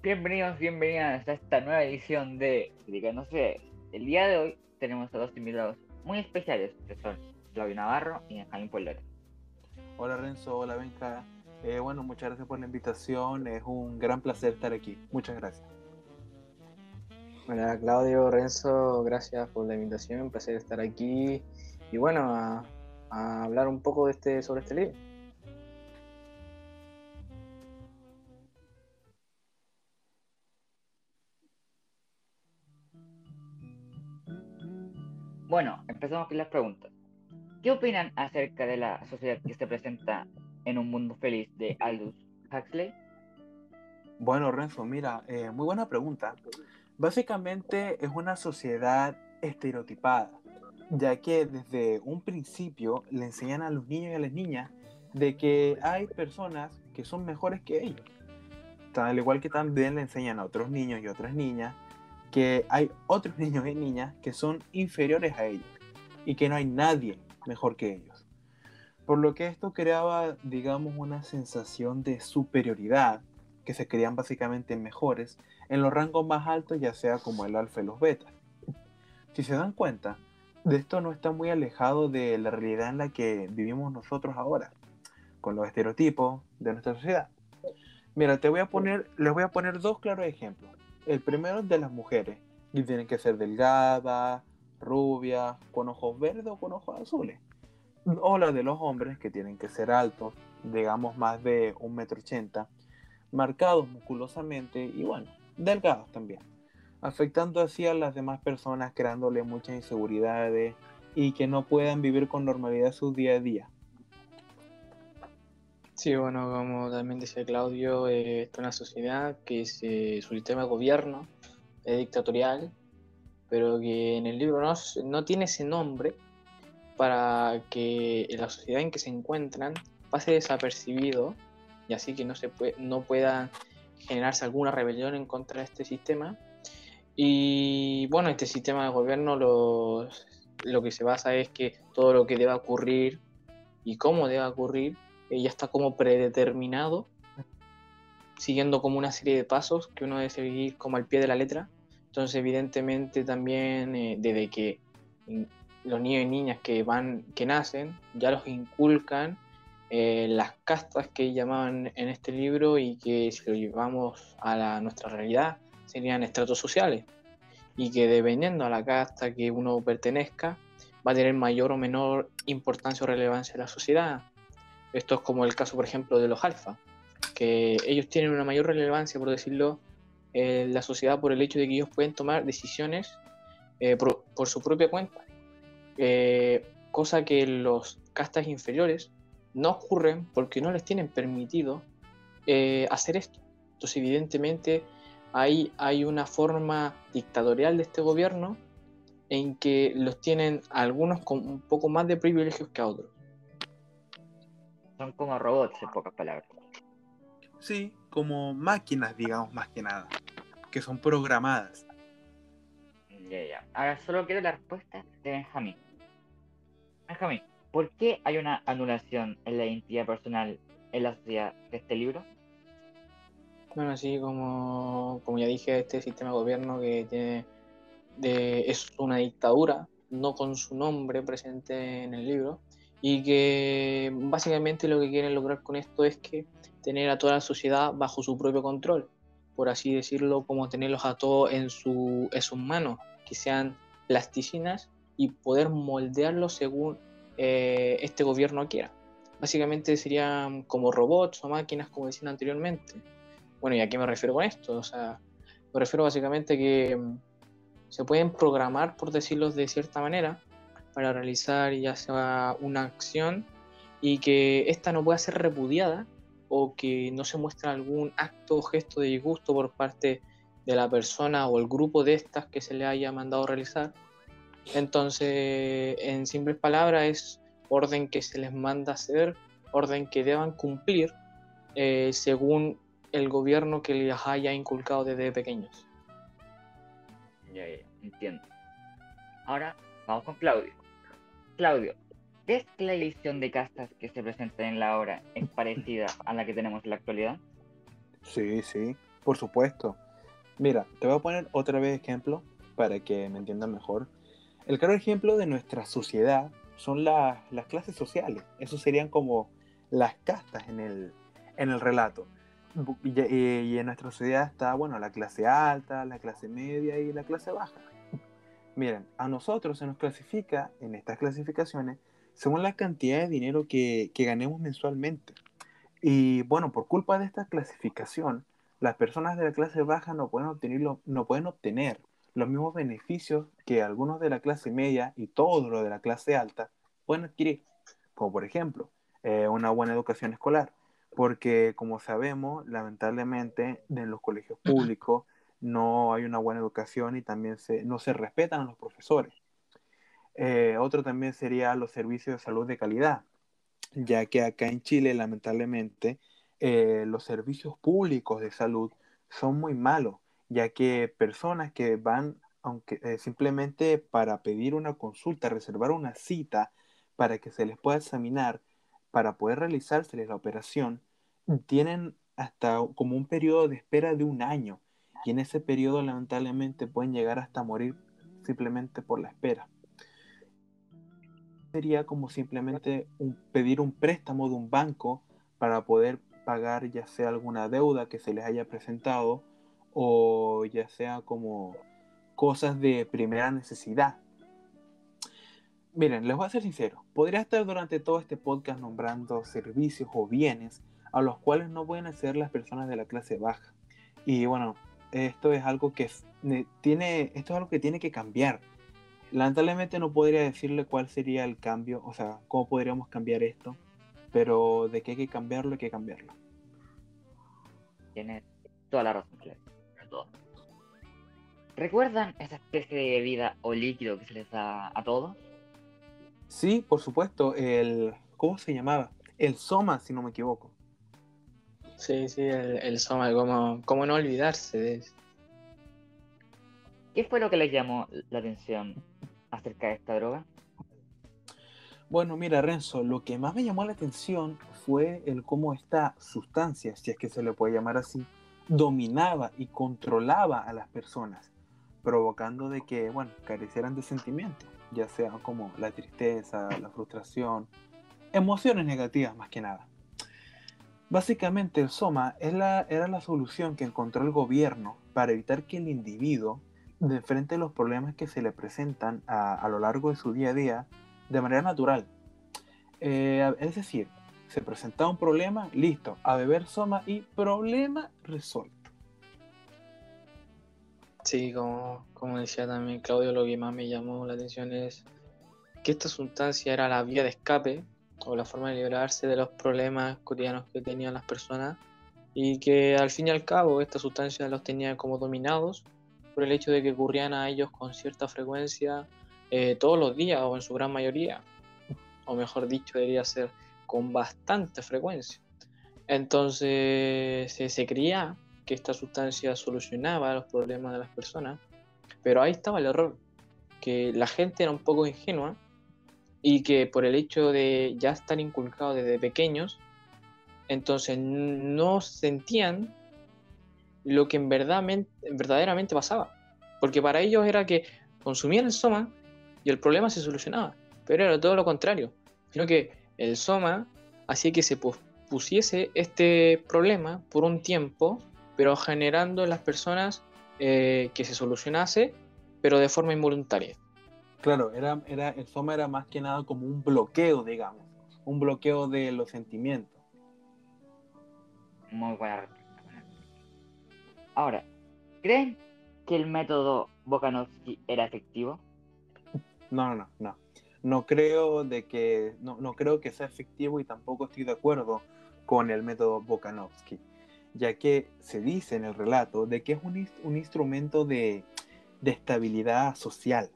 Bienvenidos, bienvenidas a esta nueva edición de No sé. El día de hoy tenemos a dos invitados muy especiales, que son Claudio Navarro y Jaime Polero. Hola Renzo, hola Benja. Eh, bueno, muchas gracias por la invitación, es un gran placer estar aquí. Muchas gracias. Hola Claudio, Renzo, gracias por la invitación, un placer estar aquí y bueno, a, a hablar un poco de este, sobre este libro. Bueno, empezamos con las preguntas. ¿Qué opinan acerca de la sociedad que se presenta en un mundo feliz de Aldous Huxley? Bueno, Renzo, mira, eh, muy buena pregunta. Básicamente es una sociedad estereotipada, ya que desde un principio le enseñan a los niños y a las niñas de que hay personas que son mejores que ellos. Al igual que también le enseñan a otros niños y otras niñas que hay otros niños y niñas que son inferiores a ellos y que no hay nadie mejor que ellos. Por lo que esto creaba, digamos, una sensación de superioridad, que se creían básicamente mejores en los rangos más altos, ya sea como el alfa y los betas. Si se dan cuenta, de esto no está muy alejado de la realidad en la que vivimos nosotros ahora, con los estereotipos de nuestra sociedad. Mira, te voy a poner, les voy a poner dos claros ejemplos. El primero es de las mujeres, y tienen que ser delgadas, rubias, con ojos verdes o con ojos azules. O la de los hombres, que tienen que ser altos, digamos más de un metro ochenta, marcados musculosamente y bueno, delgados también, afectando así a las demás personas, creándole muchas inseguridades y que no puedan vivir con normalidad su día a día. Sí, bueno, como también decía Claudio, eh, es una sociedad que su sistema de gobierno es dictatorial, pero que en el libro no, no tiene ese nombre para que la sociedad en que se encuentran pase desapercibido y así que no, se puede, no pueda generarse alguna rebelión en contra de este sistema. Y bueno, este sistema de gobierno lo, lo que se basa es que todo lo que deba ocurrir y cómo deba ocurrir ya está como predeterminado, siguiendo como una serie de pasos que uno debe seguir como al pie de la letra. Entonces, evidentemente, también eh, desde que los niños y niñas que van, que nacen, ya los inculcan eh, las castas que llamaban en este libro y que si lo llevamos a la, nuestra realidad serían estratos sociales y que dependiendo a la casta que uno pertenezca va a tener mayor o menor importancia o relevancia en la sociedad. Esto es como el caso, por ejemplo, de los alfa, que ellos tienen una mayor relevancia, por decirlo, en la sociedad por el hecho de que ellos pueden tomar decisiones eh, por, su propia cuenta, eh, cosa que los castas inferiores no ocurren porque no les tienen permitido eh, hacer esto. Entonces, evidentemente, ahí hay una forma dictatorial de este gobierno en que los tienen algunos con un poco más de privilegios que otros. Son como robots, en pocas palabras. Sí, como máquinas, digamos, más que nada. Que son programadas. Ya, ya. Ahora solo quiero la respuesta de Benjamín. Benjamín, ¿por qué hay una anulación en la identidad personal en la sociedad de este libro? Bueno, sí, como, como ya dije, este sistema de gobierno que tiene de, es una dictadura, no con su nombre presente en el libro, y que básicamente lo que quieren lograr con esto es que tener a toda la sociedad bajo su propio control, por así decirlo, como tenerlos a todos en, su, en sus manos, que sean plasticinas y poder moldearlos según eh, este gobierno quiera. Básicamente serían como robots o máquinas, como decían anteriormente. Bueno, ¿y a qué me refiero con esto? O sea, me refiero básicamente que mm, se pueden programar, por decirlo de cierta manera, para realizar ya sea una acción y que ésta no pueda ser repudiada o que no se muestre algún acto o gesto de disgusto por parte de la persona o el grupo de estas que se le haya mandado realizar. Entonces, en simples palabras, es orden que se les manda hacer, orden que deban cumplir eh, según el gobierno que les haya inculcado desde pequeños. Ya, ya, entiendo. Ahora vamos con Claudio. Claudio, ¿ves que la edición de castas que se presenta en la obra es parecida a la que tenemos en la actualidad? Sí, sí. Por supuesto. Mira, te voy a poner otra vez ejemplo para que me entiendan mejor. El claro ejemplo de nuestra sociedad son las clases sociales. Eso serían como las castas en el, en el relato. Y, y, en nuestra sociedad está, bueno, la clase alta, la clase media y la clase baja. Miren, a nosotros se nos clasifica en estas clasificaciones según la cantidad de dinero que, que ganemos mensualmente. Y bueno, por culpa de esta clasificación, las personas de la clase baja no pueden, obtener, no pueden obtener los mismos beneficios que algunos de la clase media y todo lo de la clase alta pueden adquirir, como por ejemplo eh, una buena educación escolar, porque como sabemos, lamentablemente en los colegios públicos no hay una buena educación y también se, no se respetan a los profesores. Eh, otro también sería los servicios de salud de calidad, ya que acá en Chile, lamentablemente, eh, los servicios públicos de salud son muy malos, ya que personas que van, aunque eh, simplemente para pedir una consulta, reservar una cita para que se les pueda examinar, para poder realizarse la operación, tienen hasta como un periodo de espera de un año. Y en ese periodo, lamentablemente, pueden llegar hasta morir simplemente por la espera. Sería como simplemente pedir un préstamo de un banco para poder pagar ya sea alguna deuda que se les haya presentado o ya sea como cosas de primera necesidad. Miren, les voy a ser sincero, podría estar durante todo este podcast nombrando servicios o bienes a los cuales no pueden acceder las personas de la clase baja. Y bueno, esto es algo que tiene, esto es algo que tiene que cambiar. Lamentablemente no podría decirle cuál sería el cambio, o sea, cómo podríamos cambiar esto, pero de que hay que cambiarlo, hay que cambiarlo. Tiene toda la razón, ¿Recuerdan esa especie de bebida o líquido que se les da a todos? Sí, por supuesto, el... ¿Cómo se llamaba? El Soma, si no me equivoco. Sí, sí, el, Soma, ¿cómo, ¿cómo, no olvidarse de eso? ¿Qué fue lo que les llamó la atención acerca de esta droga? Bueno, mira, Renzo, lo que más me llamó la atención fue el cómo esta sustancia, si es que se le puede llamar así, dominaba y controlaba a las personas, provocando de que, bueno, carecieran de sentimientos, ya sea como la tristeza, la frustración, emociones negativas más que nada. Básicamente el SOMA era la solución que encontró el gobierno para evitar que el individuo, de frente a los problemas que se le presentan a, lo largo de su día a día, de manera natural. Eh, es decir, se presentaba un problema, listo, a beber soma y problema resuelto. Sí, como, como decía también Claudio, lo que más me llamó la atención es que esta sustancia era la vía de escape o la forma de liberarse de los problemas cotidianos que tenían las personas y que al fin y al cabo esta sustancia los tenía como dominados por el hecho de que ocurrían a ellos con cierta frecuencia eh, todos los días o en su gran mayoría, o mejor dicho, debería ser con bastante frecuencia. Entonces se, creía que esta sustancia solucionaba los problemas de las personas, pero ahí estaba el error, que la gente era un poco ingenua y que por el hecho de ya estar inculcados desde pequeños, entonces no sentían lo que en verdad, verdaderamente pasaba. Porque para ellos era que consumían el soma y el problema se solucionaba. Pero era todo lo contrario. Sino que el Soma hacía que se pusiese este problema por un tiempo, pero generando en las personas eh, que se solucionase, pero de forma involuntaria. Claro, era, era, el Soma era más que nada como un bloqueo, digamos, un bloqueo de los sentimientos. Muy buena Ahora, ¿creen que el método Bokanovsky era efectivo? No, no, no, no no creo de que no, no, creo que sea efectivo y tampoco estoy de acuerdo con el método Bokanovsky, ya que se dice en el relato de que es un, un instrumento de, de, estabilidad social.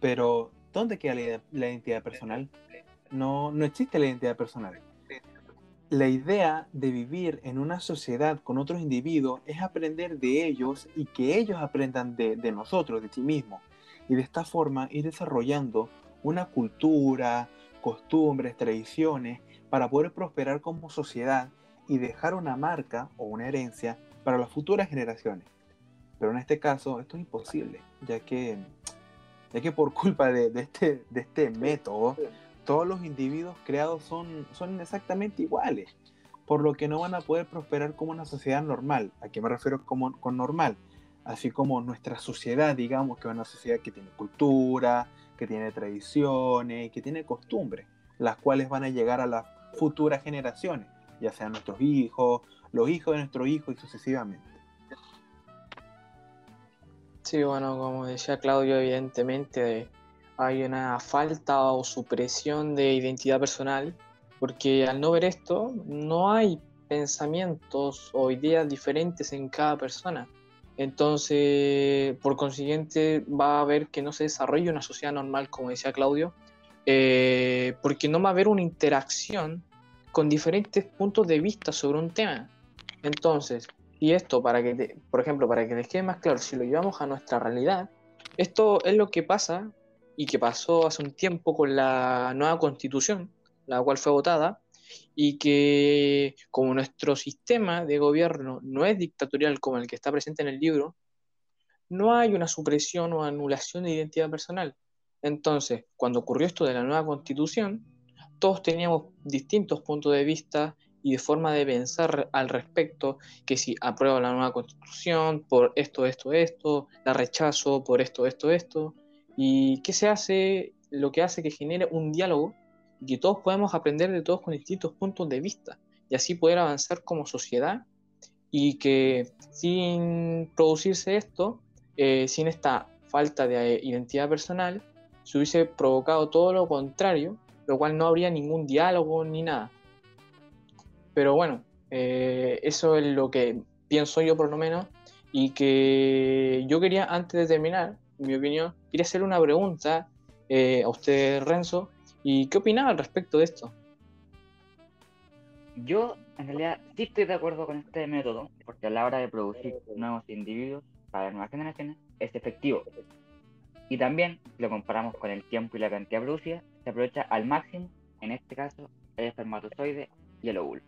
Pero, ¿dónde queda la, la, identidad personal? No, no existe la identidad personal. La idea de vivir en una sociedad con otros individuos es aprender de ellos y que ellos aprendan de, de nosotros, de sí mismos. Y de esta forma ir desarrollando una cultura, costumbres, tradiciones, para poder prosperar como sociedad y dejar una marca o una herencia para las futuras generaciones. Pero en este caso esto es imposible, ya que, ya que por culpa de, de este, de este método, todos los individuos creados son, son exactamente iguales, por lo que no van a poder prosperar como una sociedad normal. ¿A qué me refiero como, con normal? Así como nuestra sociedad, digamos, que es una sociedad que tiene cultura, que tiene tradiciones, que tiene costumbres, las cuales van a llegar a las futuras generaciones, ya sean nuestros hijos, los hijos de nuestros hijos y sucesivamente. Sí, bueno, como decía Claudio, evidentemente hay una falta o supresión de identidad personal, porque al no ver esto, no hay pensamientos o ideas diferentes en cada persona. Entonces, por consiguiente, va a haber que no se desarrolle una sociedad normal, como decía Claudio, eh, porque no va a haber una interacción con diferentes puntos de vista sobre un tema. Entonces, y esto, para que, por ejemplo, para que les quede más claro, si lo llevamos a nuestra realidad, esto es lo que pasa y que pasó hace un tiempo con la nueva constitución, la cual fue votada, y que como nuestro sistema de gobierno no es dictatorial como el que está presente en el libro, no hay una supresión o anulación de identidad personal. Entonces, cuando ocurrió esto de la nueva constitución, todos teníamos distintos puntos de vista y de forma de pensar al respecto, que si apruebo la nueva constitución por esto, esto, esto, la rechazo por esto, esto, esto, y qué se hace, lo que hace que genere un diálogo y que todos podemos aprender de todos con distintos puntos de vista y así poder avanzar como sociedad y que sin producirse esto, eh, sin esta falta de identidad personal, se hubiese provocado todo lo contrario, lo cual no habría ningún diálogo ni nada. Pero bueno, eh, eso es lo que pienso yo por lo menos y que yo quería, antes de terminar, mi opinión, quería hacer una pregunta eh, a usted, Renzo, ¿Y qué opinaba al respecto de esto? Yo, en realidad, sí estoy de acuerdo con este método, porque a la hora de producir nuevos individuos para nuevas generaciones es efectivo. Y también, si lo comparamos con el tiempo y la cantidad producida, se aprovecha al máximo, en este caso, el espermatozoide y el óvulo.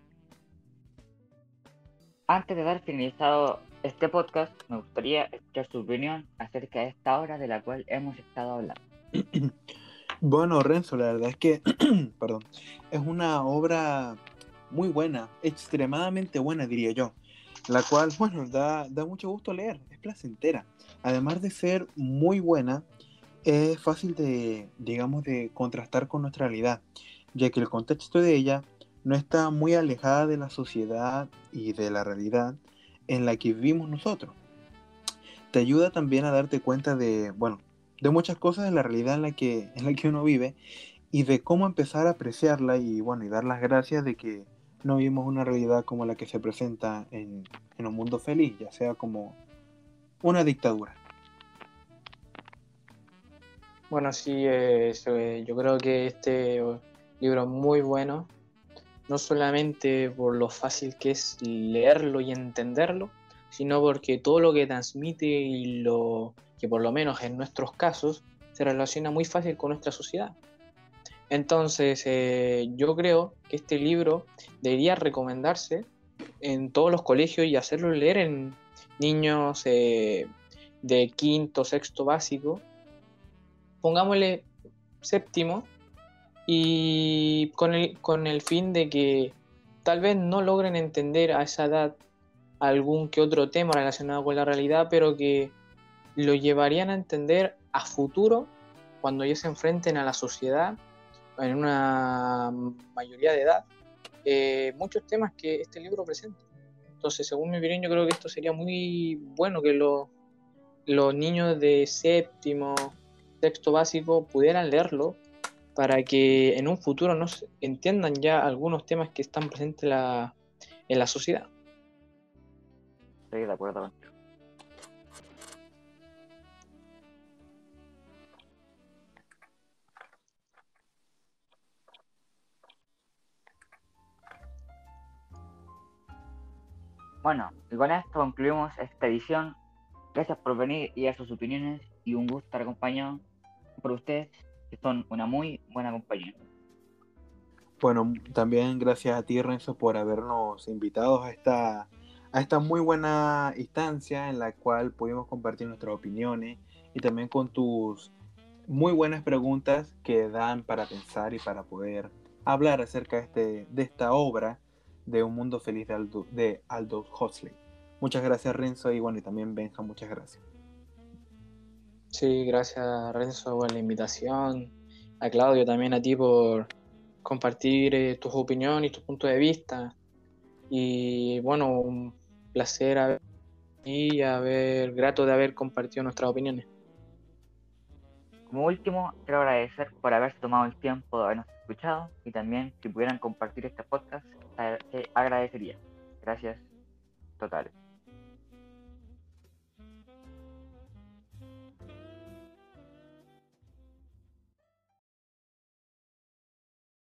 Antes de dar finalizado este podcast, me gustaría escuchar su opinión acerca de esta obra de la cual hemos estado hablando. Bueno, Renzo, la verdad es que, perdón, es una obra muy buena, extremadamente buena, diría yo, la cual, bueno, da, da mucho gusto leer, es placentera. Además de ser muy buena, es fácil de, digamos, de contrastar con nuestra realidad, ya que el contexto de ella no está muy alejada de la sociedad y de la realidad en la que vivimos nosotros. Te ayuda también a darte cuenta de, bueno, de muchas cosas de la realidad en la que, en la que uno vive y de cómo empezar a apreciarla y bueno, y dar las gracias de que no vivimos una realidad como la que se presenta en, un mundo feliz, ya sea como una dictadura. Bueno, sí, eh, eh, yo creo que este libro es muy bueno, no solamente por lo fácil que es leerlo y entenderlo, sino porque todo lo que transmite y lo que por lo menos en nuestros casos se relaciona muy fácil con nuestra sociedad. Entonces, eh, yo creo que este libro debería recomendarse en todos los colegios y hacerlo leer en niños eh, de quinto, sexto básico. Pongámosle séptimo y con el, con el fin de que tal vez no logren entender a esa edad algún que otro tema relacionado con la realidad, pero que lo llevarían a entender a futuro cuando ellos se enfrenten a la sociedad en una mayoría de edad eh, muchos temas que este libro presenta. Entonces, según mi opinión, yo creo que esto sería muy bueno que los, niños de séptimo, sexto básico pudieran leerlo para que en un futuro nos entiendan ya algunos temas que están presentes en la, en la sociedad. Estoy de acuerdo Bueno, y con esto concluimos esta edición. Gracias por venir y dar sus opiniones y un gusto estar acompañado por ustedes, que son una muy buena compañía. Bueno, también gracias a ti, Renzo, por habernos invitado a esta, a esta muy buena instancia en la cual pudimos compartir nuestras opiniones y también con tus muy buenas preguntas que dan para pensar y para poder hablar acerca de, este, de esta obra de Un Mundo Feliz de Aldous, de Aldous Huxley. Muchas gracias Renzo y bueno, y también Benja, muchas gracias. Sí, gracias Renzo por la invitación, a Claudio también a ti por compartir eh, tus opiniones y tus puntos de vista. Y bueno, un placer y haber grato de haber compartido nuestras opiniones. Como último, quiero agradecer por haberse tomado el tiempo de habernos escuchado y también si pudieran compartir este podcast, agradecería. Gracias totales.